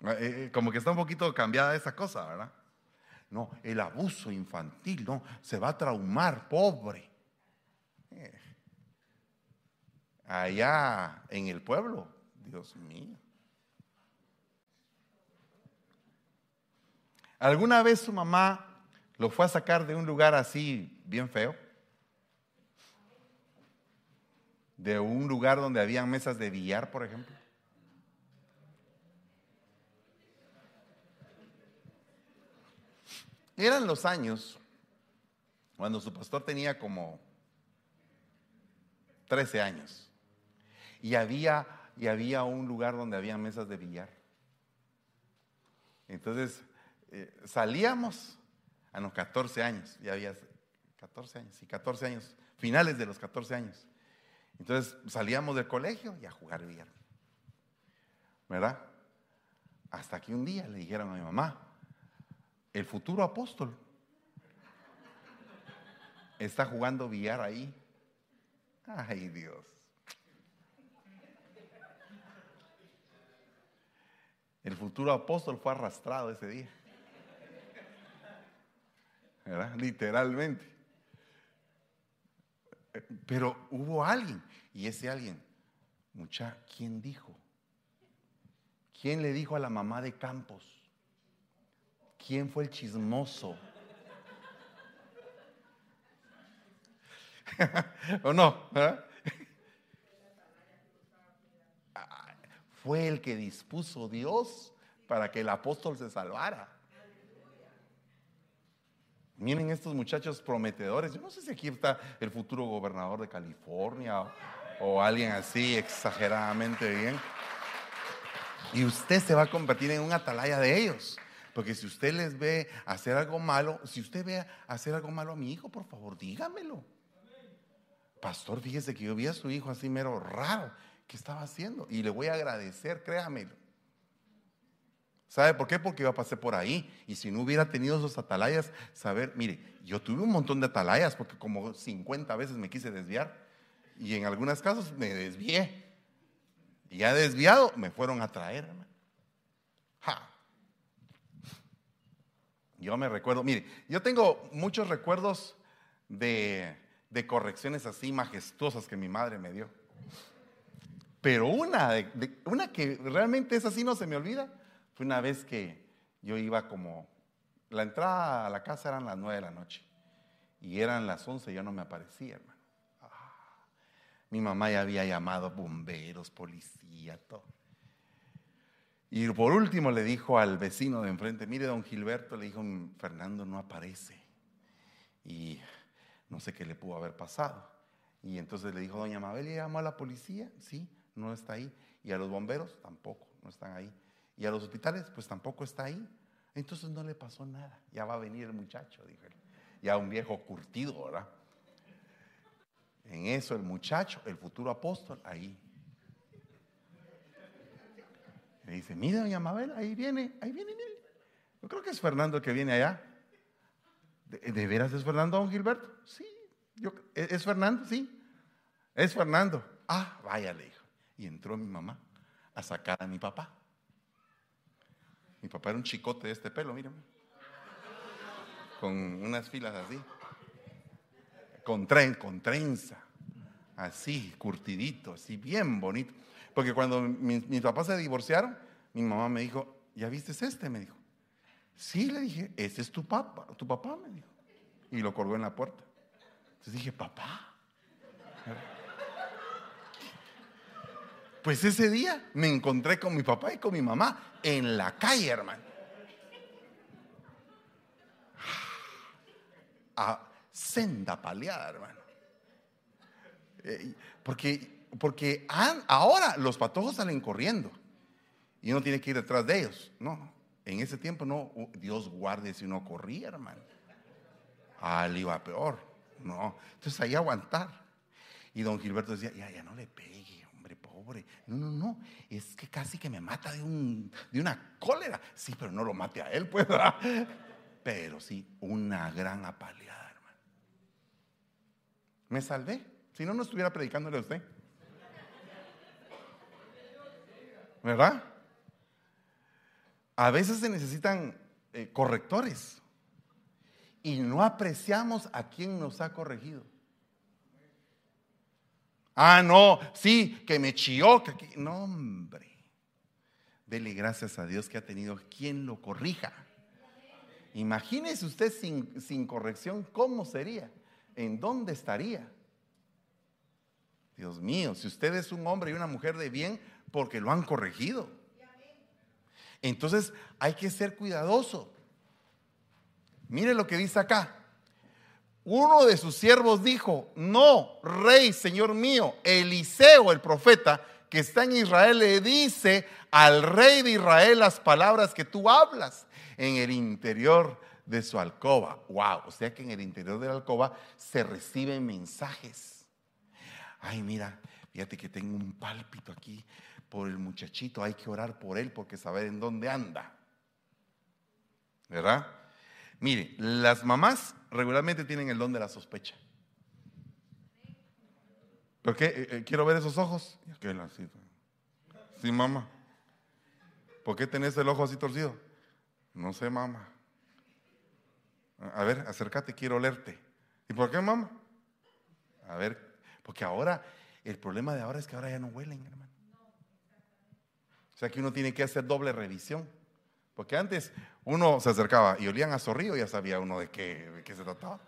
[SPEAKER 1] Eh, eh, como que está un poquito cambiada esa cosa, ¿verdad? No, el abuso infantil, no, se va a traumar, pobre. Eh, allá en el pueblo. Dios mío. ¿Alguna vez su mamá lo fue a sacar de un lugar así bien feo? De un lugar donde habían mesas de billar, por ejemplo. Eran los años cuando su pastor tenía como 13 años. Y había, y había un lugar donde había mesas de billar. Entonces, eh, salíamos a los 14 años, ya había 14 años, sí, 14 años, finales de los 14 años. Entonces salíamos del colegio y a jugar billar. ¿Verdad? Hasta que un día le dijeron a mi mamá, el futuro apóstol está jugando billar ahí. Ay Dios. El futuro apóstol fue arrastrado ese día. ¿Verdad? Literalmente. Pero hubo alguien, y ese alguien, mucha, ¿quién dijo? ¿Quién le dijo a la mamá de Campos? ¿Quién fue el chismoso? ¿O no? fue el que dispuso Dios para que el apóstol se salvara. Miren estos muchachos prometedores. Yo no sé si aquí está el futuro gobernador de California o, alguien así exageradamente bien. Y usted se va a convertir en un atalaya de ellos. Porque si usted les ve hacer algo malo, si usted ve hacer algo malo a mi hijo, por favor, dígamelo. Pastor, fíjese que yo vi a su hijo así mero raro. ¿Qué estaba haciendo? Y le voy a agradecer, créamelo. ¿Sabe por qué? Porque yo pasé por ahí. Y si no hubiera tenido esos atalayas, saber, mire, yo tuve un montón de atalayas porque como 50 veces me quise desviar. Y en algunos casos me desvié. Y ya desviado me fueron a traer. Yo me recuerdo, mire, yo tengo muchos recuerdos de, correcciones así majestuosas que mi madre me dio. Pero una, una que realmente es así, no se me olvida, fue una vez que yo iba como, la entrada a la casa eran las nueve de la noche y eran las once, yo no me aparecía, hermano. Ah, mi mamá ya había llamado bomberos, policía, todo. Y por último le dijo al vecino de enfrente, mire, don Gilberto, le dijo, Fernando no aparece. Y no sé qué le pudo haber pasado. Y entonces le dijo, doña Mabel, llamó a la policía? Sí, no está ahí. Y a los bomberos tampoco, no están ahí. Y a los hospitales, pues tampoco está ahí. Entonces no le pasó nada. Ya va a venir el muchacho, dijo él. Ya un viejo curtido, ¿verdad? En eso el muchacho, el futuro apóstol, ahí. Le dice, mira, doña Mabel, ahí viene, ahí viene, mire. Yo creo que es Fernando el que viene allá. ¿De, veras es Fernando, don Gilberto? Sí. ¿Es Fernando? Sí. Es Fernando. Ah, vaya, le dijo. Y entró mi mamá a sacar a mi papá. Mi papá era un chicote de este pelo, mírame. Con unas filas así. Con, tren, con trenza. Así, curtidito, así, bien bonito. Porque cuando mis, papás se divorciaron, mi mamá me dijo, ¿ya viste este? Me dijo. Sí, le dije, este es tu papá, tu papá, me dijo. Y lo colgó en la puerta. Entonces dije, papá. Pues ese día me encontré con mi papá y con mi mamá en la calle, hermano. A senda paleada, hermano. Eh, porque, porque ahora los patojos salen corriendo y uno tiene que ir detrás de ellos. No, en ese tiempo no, Dios guarde si uno corría, hermano. Ah, le iba peor. No, entonces ahí aguantar. Y don Gilberto decía, ya, ya no le pegue pobre. No, no, no. Es que casi que me mata de, un, de una cólera. Sí, pero no lo mate a él, pues. Pero sí, una gran apaleada, hermano. Me salvé. Si no, no estuviera predicándole a usted. ¿Verdad? A veces se necesitan eh, correctores y no apreciamos a quien nos ha corregido. Ah, no, sí, que me chilló. Que, no, hombre. Dele gracias a Dios que ha tenido quien lo corrija. Imagínese usted sin, sin corrección, ¿cómo sería? ¿En dónde estaría? Dios mío, si usted es un hombre y una mujer de bien, porque lo han corregido. Entonces hay que ser cuidadoso. Mire lo que dice acá. Uno de sus siervos dijo, no, rey, señor mío, Eliseo, el profeta, que está en Israel, le dice al rey de Israel las palabras que tú hablas en el interior de su alcoba. Wow, o sea que en el interior de la alcoba se reciben mensajes. Ay, mira, fíjate que tengo un pálpito aquí por el muchachito, hay que orar por él porque saber en dónde anda. ¿Verdad? Mire, las mamás regularmente tienen el don de la sospecha. ¿Por qué? Eh, eh, quiero ver esos ojos. Sí, mamá. ¿Por qué tenés el ojo así torcido? No sé, mamá. A ver, acércate, quiero olerte. ¿Y por qué, mamá? A ver, porque ahora, el problema de ahora es que ahora ya no huelen, hermano. Sea que uno tiene que hacer doble revisión. Porque antes uno se acercaba y olían a zorrillo, ya sabía uno de qué, qué se trataba.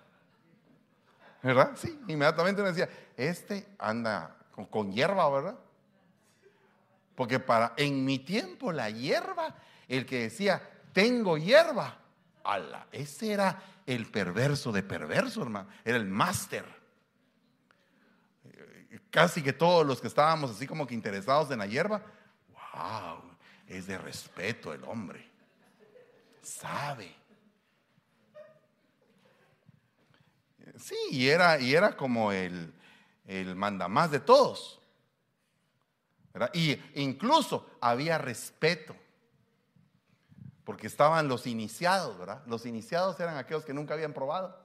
[SPEAKER 1] ¿Verdad? Sí, inmediatamente uno decía, este anda con, hierba, ¿verdad? Porque para en mi tiempo la hierba, el que decía, tengo hierba, ala, ese era el perverso de perverso, hermano, era el máster. Casi que todos los que estábamos así como que interesados en la hierba, wow, es de respeto el hombre, sabe. Sí, y era, y era como el, el mandamás de todos. Y incluso había respeto. Porque estaban los iniciados, ¿verdad? Los iniciados eran aquellos que nunca habían probado.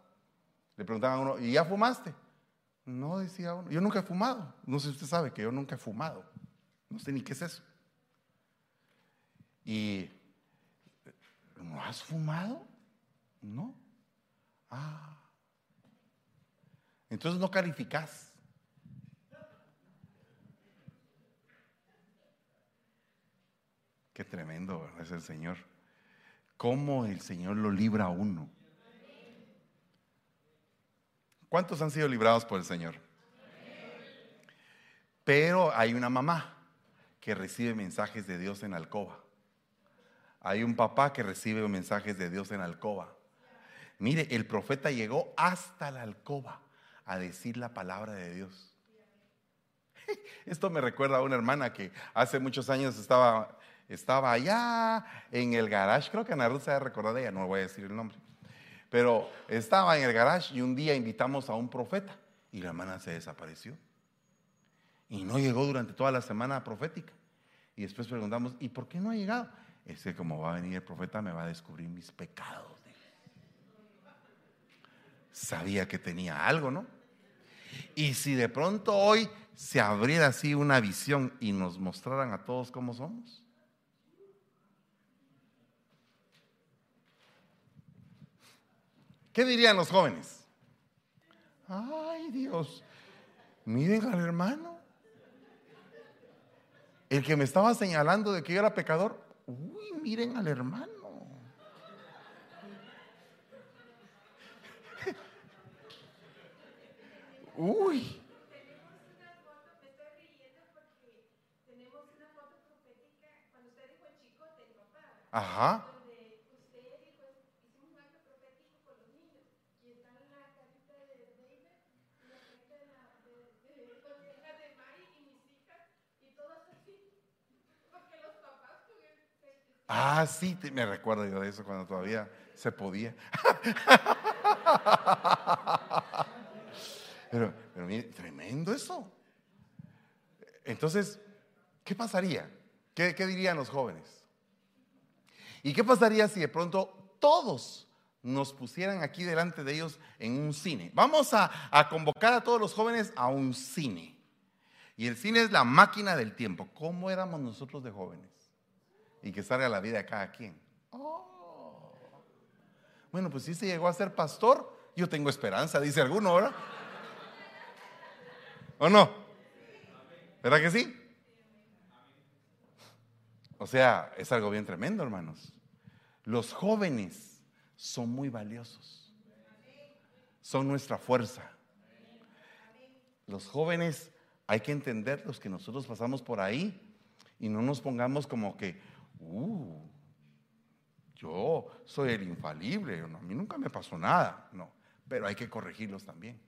[SPEAKER 1] Le preguntaban a uno, ¿y ya fumaste? No, decía uno, yo nunca he fumado. No sé si usted sabe que yo nunca he fumado. No sé ni qué es eso. Y, ¿no has fumado? No. Ah. Entonces no calificás. Qué tremendo es el Señor. Cómo el Señor lo libra a uno. ¿Cuántos han sido librados por el Señor? Pero hay una mamá que recibe mensajes de Dios en alcoba. Hay un papá que recibe mensajes de Dios en alcoba. Mire, el profeta llegó hasta la alcoba a decir la palabra de Dios. Esto me recuerda a una hermana que hace muchos años estaba estaba allá en el garage, creo que Ana Ruth se ha recordado ella, no voy a decir el nombre, pero estaba en el garage y un día invitamos a un profeta y la hermana se desapareció. Y no llegó durante toda la semana profética. Y después preguntamos, ¿y por qué no ha llegado? Es que como va a venir el profeta me va a descubrir mis pecados. Sabía que tenía algo, ¿no? Y si de pronto hoy se abriera así una visión y nos mostraran a todos cómo somos. ¿Qué dirían los jóvenes? Ay Dios, miren al hermano. El que me estaba señalando de que yo era pecador, uy, miren al hermano. Uy. Ajá. Ah, sí, me recuerdo yo de eso cuando todavía se podía. pero, pero mire, tremendo eso. Entonces, ¿qué pasaría? ¿Qué, ¿Qué, dirían los jóvenes? ¿Y qué pasaría si de pronto todos nos pusieran aquí delante de ellos en un cine? Vamos a convocar a todos los jóvenes a un cine. Y el cine es la máquina del tiempo. ¿Cómo éramos nosotros de jóvenes? Y que salga la vida de cada quien. Oh. Bueno, pues si se llegó a ser pastor, yo tengo esperanza, dice alguno, ¿verdad? ¿O no? ¿Verdad que sí? O sea, es algo bien tremendo, hermanos. Los jóvenes son muy valiosos. Son nuestra fuerza. Los jóvenes hay que entenderlos que nosotros pasamos por ahí y no nos pongamos como que, uh, yo soy el infalible, a mí nunca me pasó nada, no, pero hay que corregirlos también.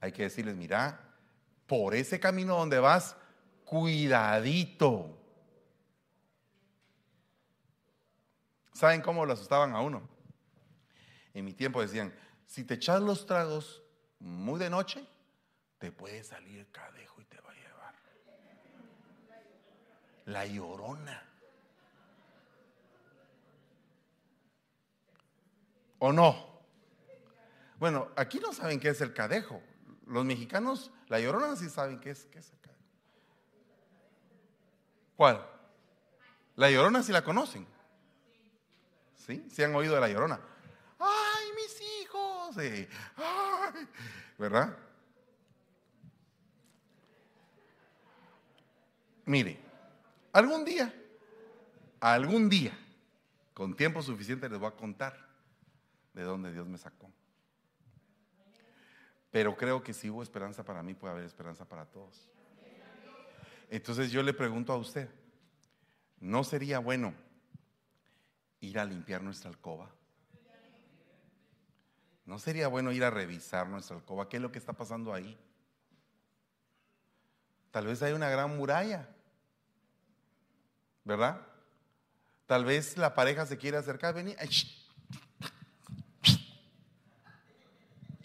[SPEAKER 1] Hay que decirles, mira, por ese camino donde vas, cuidadito. ¿Saben cómo lo asustaban a uno? En mi tiempo decían, si te echas los tragos muy de noche, te puede salir cadejo y te va a llevar la llorona. ¿O no? Bueno, aquí no saben qué es el cadejo. Los mexicanos, la llorona sí saben qué es, qué es el cadejo. ¿Cuál? La llorona sí la conocen. ¿Sí? ¿Sí han oído de la llorona? ¡Ay, mis hijos! ¿Verdad? Mire, Algún día, algún día, con tiempo suficiente les voy a contar de dónde Dios me sacó. Pero creo que si hubo esperanza para mí, puede haber esperanza para todos. Entonces yo le pregunto a usted, ¿no sería bueno ir a limpiar nuestra alcoba? ¿No sería bueno ir a revisar nuestra alcoba? ¿Qué es lo que está pasando ahí? Tal vez hay una gran muralla, ¿verdad? Tal vez la pareja se quiere acercar, venir.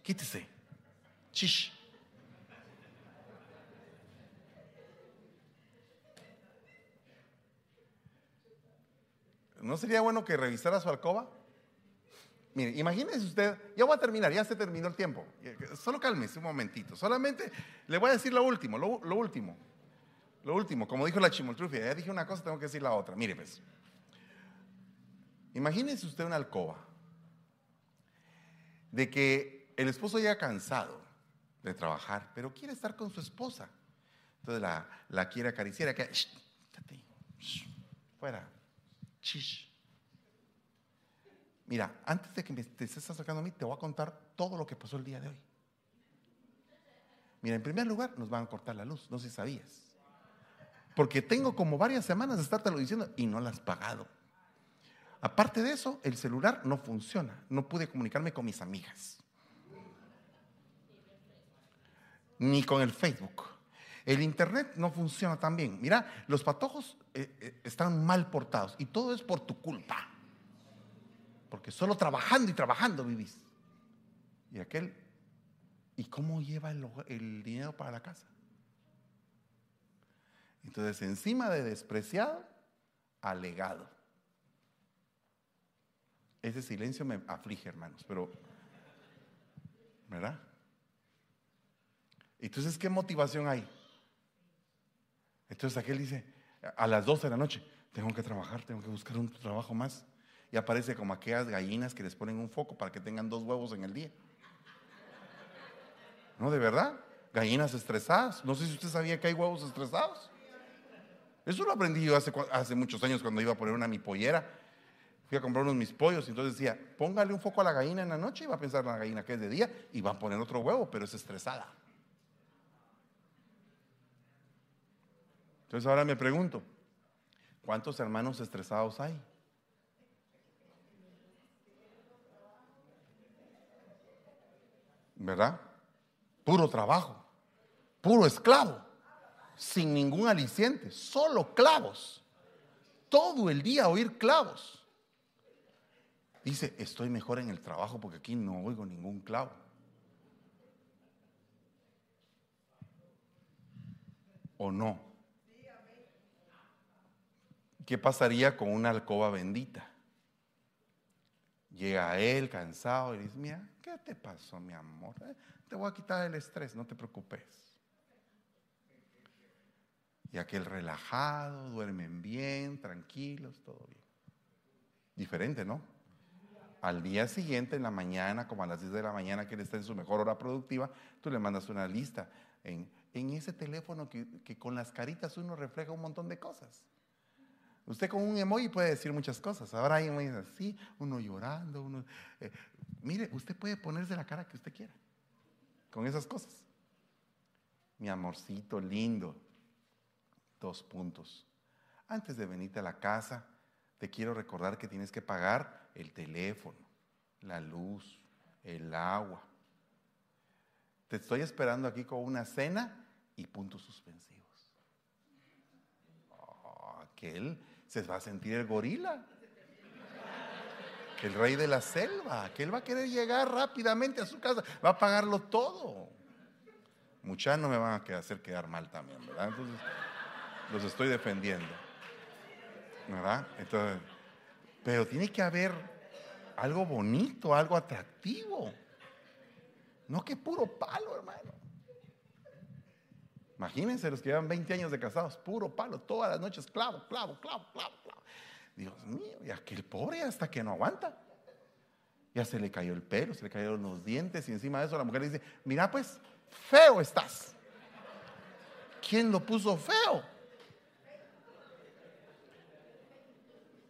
[SPEAKER 1] Quítese. Chish. ¿No sería bueno que revisara su alcoba? Mire, imagínese usted, ya voy a terminar, ya se terminó el tiempo. Solo cálmese un momentito. Solamente le voy a decir lo último, lo, último. Lo último, como dijo la chimoltrufia, ya dije una cosa, tengo que decir la otra. Mire, pues. Imagínese usted una alcoba de que el esposo ya cansado de trabajar, pero quiere estar con su esposa. Entonces la, quiere acariciar, que, fuera, chish. Mira, antes de que me, te estés acercando a mí, te voy a contar todo lo que pasó el día de hoy. Mira, en primer lugar, nos van a cortar la luz, no sé si sabías. Porque tengo como varias semanas de estártelo diciendo y no la has pagado. Aparte de eso, el celular no funciona. No pude comunicarme con mis amigas. Ni con el Facebook. El internet no funciona tan bien. Mira, los patojos eh, eh, están mal portados y todo es por tu culpa porque solo trabajando y trabajando vivís. Y aquel, ¿y cómo lleva el, dinero para la casa? Entonces, encima de despreciado, alegado. Ese silencio me aflige, hermanos, pero, ¿verdad? Entonces, ¿qué motivación hay? Entonces aquel dice, a las 12 de la noche, tengo que trabajar, tengo que buscar un trabajo más y aparece como aquellas gallinas que les ponen un foco para que tengan dos huevos en el día. No, de verdad, gallinas estresadas. No sé si usted sabía que hay huevos estresados. Eso lo aprendí yo hace, muchos años cuando iba a poner una mi pollera. Fui a comprar unos mis pollos y entonces decía, póngale un foco a la gallina en la noche y va a pensar la gallina que es de día y va a poner otro huevo, pero es estresada. Entonces ahora me pregunto, ¿cuántos hermanos estresados hay? ¿verdad? Puro trabajo, puro esclavo, sin ningún aliciente, solo clavos. Todo el día oír clavos. Dice, estoy mejor en el trabajo porque aquí no oigo ningún clavo. ¿O no? ¿Qué pasaría con una alcoba bendita? Llega él cansado y dice, mira, ¿qué te pasó, mi amor? Eh, te voy a quitar el estrés, no te preocupes. Y aquel relajado, duermen bien, tranquilos, todo bien. Diferente, ¿no? Al día siguiente, en la mañana, como a las 10 de la mañana, que él está en su mejor hora productiva, tú le mandas una lista en, ese teléfono que, que con las caritas uno refleja un montón de cosas. Usted con un emoji puede decir muchas cosas. Ahora hay emojis así, uno llorando, uno... Eh, mire, usted puede ponerse la cara que usted quiera con esas cosas. Mi amorcito lindo. Dos puntos. Antes de venirte a la casa, te quiero recordar que tienes que pagar el teléfono, la luz, el agua. Te estoy esperando aquí con una cena y puntos suspensivos. Oh, aquel se va a sentir el gorila. El rey de la selva, que él va a querer llegar rápidamente a su casa, va a pagarlo todo. Muchas no me van a hacer quedar mal también, ¿verdad? Entonces, los estoy defendiendo. ¿Verdad? Entonces, pero tiene que haber algo bonito, algo atractivo. No que puro palo, hermano. Imagínense los que llevan 20 años de casados, puro palo, todas las noches, clavo, clavo, clavo, clavo, clavo. Dios mío, y aquel pobre hasta que no aguanta. Ya se le cayó el pelo, se le cayeron los dientes y encima de eso la mujer le dice, mira pues, feo estás. ¿Quién lo puso feo?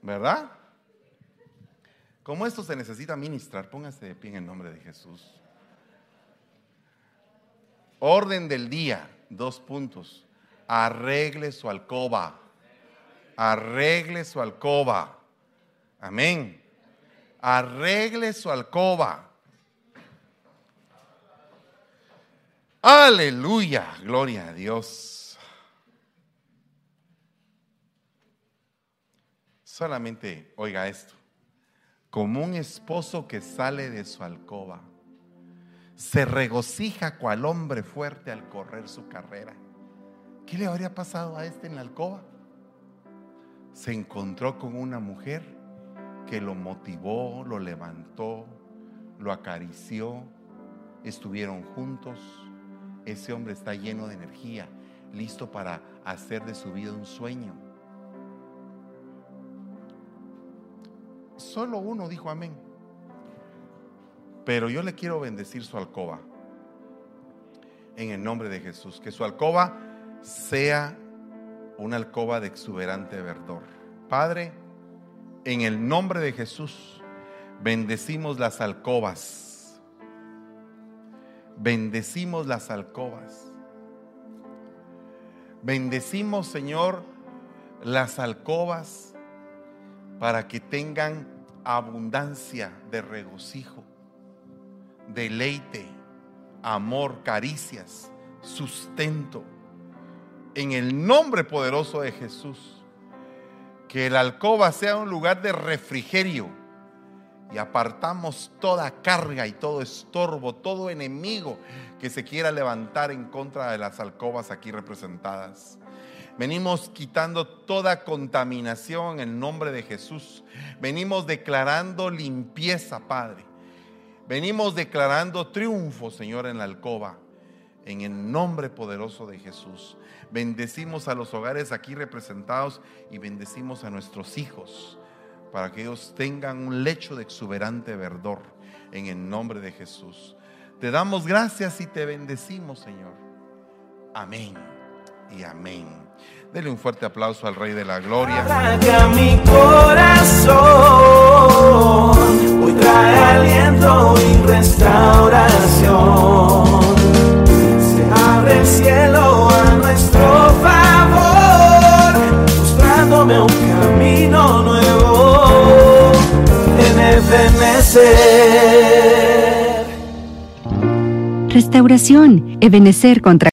[SPEAKER 1] ¿Verdad? Como esto se necesita ministrar, póngase de pie en el nombre de Jesús. Orden del día dos puntos. arregle su alcoba. Arregle su alcoba. Amén. Arregle su alcoba. Aleluya, gloria a Dios. Solamente oiga esto, como un esposo que sale de su alcoba, se regocija cual hombre fuerte al correr su carrera. ¿Qué le habría pasado a este en la alcoba? Se encontró con una mujer que lo motivó, lo levantó, lo acarició, estuvieron juntos. Ese hombre está lleno de energía, listo para hacer de su vida un sueño. Solo uno dijo amén. Pero yo le quiero bendecir su alcoba. En el nombre de Jesús. Que su alcoba sea una alcoba de exuberante verdor. Padre, en el nombre de Jesús, bendecimos las alcobas. Bendecimos las alcobas. Bendecimos, Señor, las alcobas para que tengan abundancia de regocijo, deleite, amor, caricias, sustento. En el nombre poderoso de Jesús que la alcoba sea un lugar de refrigerio y apartamos toda carga y todo estorbo, todo enemigo que se quiera levantar en contra de las alcobas aquí representadas. Venimos quitando toda contaminación en el nombre de Jesús. Venimos declarando limpieza, Padre. Venimos declarando triunfo, Señor, en la alcoba. En el nombre poderoso de Jesús. Bendecimos a los hogares aquí representados y bendecimos a nuestros hijos para que ellos tengan un lecho de exuberante verdor en el nombre de Jesús. Te damos gracias y te bendecimos, Señor. Amén y amén. Dele un fuerte aplauso al Rey de la Gloria. mi corazón, hoy trae aliento y restauración. Se abre el cielo a nuestro favor, mostrándome un camino nuevo en Ebenecer.
[SPEAKER 2] Restauración, Ebenecer contra